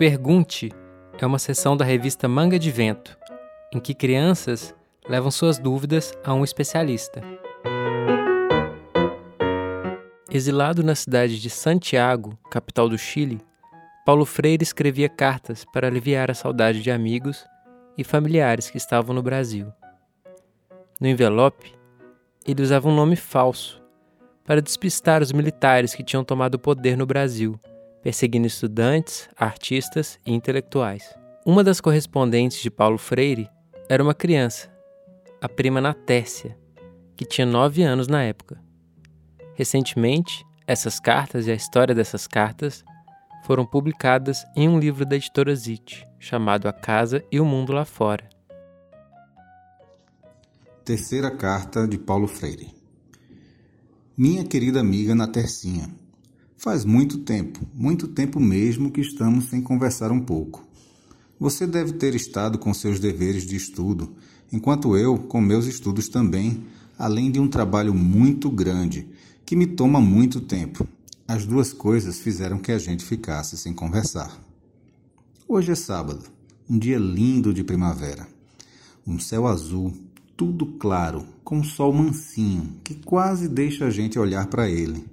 Pergunte é uma seção da revista Manga de Vento, em que crianças levam suas dúvidas a um especialista. Exilado na cidade de Santiago, capital do Chile, Paulo Freire escrevia cartas para aliviar a saudade de amigos e familiares que estavam no Brasil. No envelope, ele usava um nome falso para despistar os militares que tinham tomado o poder no Brasil, perseguindo estudantes, artistas e intelectuais. Uma das correspondentes de Paulo Freire era uma criança, a prima Natécia, que tinha nove anos na época. Recentemente, essas cartas e a história dessas cartas foram publicadas em um livro da editora Zit, chamado A Casa e o Mundo Lá Fora. Terceira carta de Paulo Freire. Minha querida amiga Natercinha, faz muito tempo, muito tempo mesmo que estamos sem conversar um pouco. Você deve ter estado com seus deveres de estudo, enquanto eu com meus estudos também, além de um trabalho muito grande que me toma muito tempo as duas coisas fizeram que a gente ficasse sem conversar. Hoje é sábado, um dia lindo de primavera. Um céu azul, tudo claro, com um sol mansinho que quase deixa a gente olhar para ele.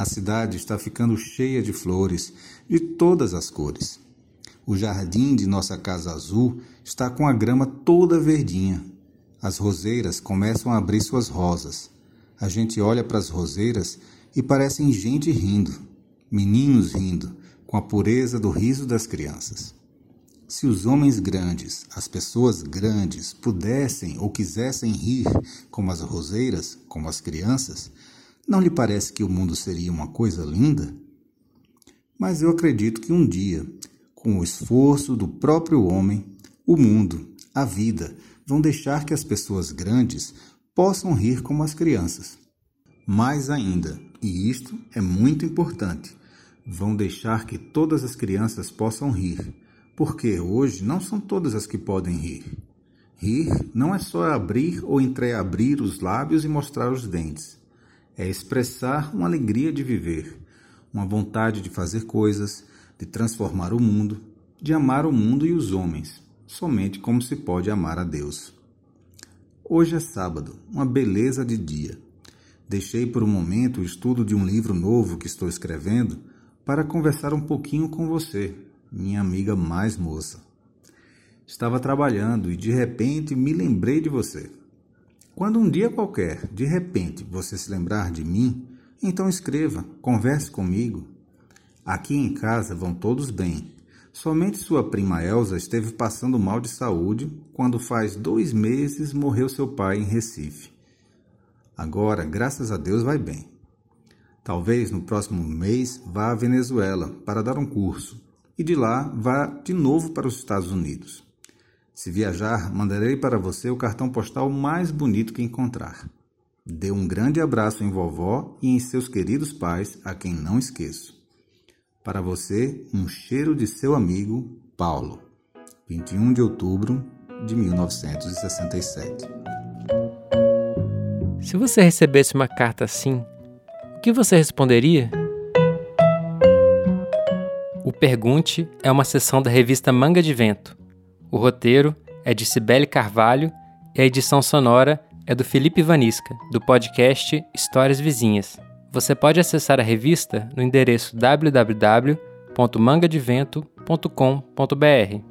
A cidade está ficando cheia de flores de todas as cores. O jardim de nossa casa azul está com a grama toda verdinha. As roseiras começam a abrir suas rosas. A gente olha para as roseiras e parecem gente rindo, meninos rindo, com a pureza do riso das crianças. Se os homens grandes, as pessoas grandes, pudessem ou quisessem rir como as roseiras, como as crianças, não lhe parece que o mundo seria uma coisa linda? Mas eu acredito que um dia, com o esforço do próprio homem, o mundo, a vida, vão deixar que as pessoas grandes possam rir como as crianças. Mais ainda, e isto é muito importante, vão deixar que todas as crianças possam rir, porque hoje não são todas as que podem rir. Rir não é só abrir ou entreabrir os lábios e mostrar os dentes. É expressar uma alegria de viver, uma vontade de fazer coisas, de transformar o mundo, de amar o mundo e os homens, somente como se pode amar a Deus. Hoje é sábado, uma beleza de dia. Deixei por um momento o estudo de um livro novo que estou escrevendo para conversar um pouquinho com você, minha amiga mais moça. Estava trabalhando e de repente me lembrei de você. Quando um dia qualquer, de repente, você se lembrar de mim, então escreva, converse comigo. Aqui em casa vão todos bem. Somente sua prima Elsa esteve passando mal de saúde quando faz dois meses morreu seu pai em Recife. Agora, graças a Deus, vai bem. Talvez no próximo mês vá à Venezuela para dar um curso e de lá vá de novo para os Estados Unidos. Se viajar, mandarei para você o cartão postal mais bonito que encontrar. Dê um grande abraço em vovó e em seus queridos pais, a quem não esqueço. Para você, um cheiro de seu amigo Paulo. 21 de outubro de 1967. Se você recebesse uma carta assim, o que você responderia? O Pergunte é uma sessão da revista Manga de Vento. O roteiro é de Cibele Carvalho e a edição sonora é do Felipe Vanisca, do podcast Histórias Vizinhas. Você pode acessar a revista no endereço www.mangadevento.com.br.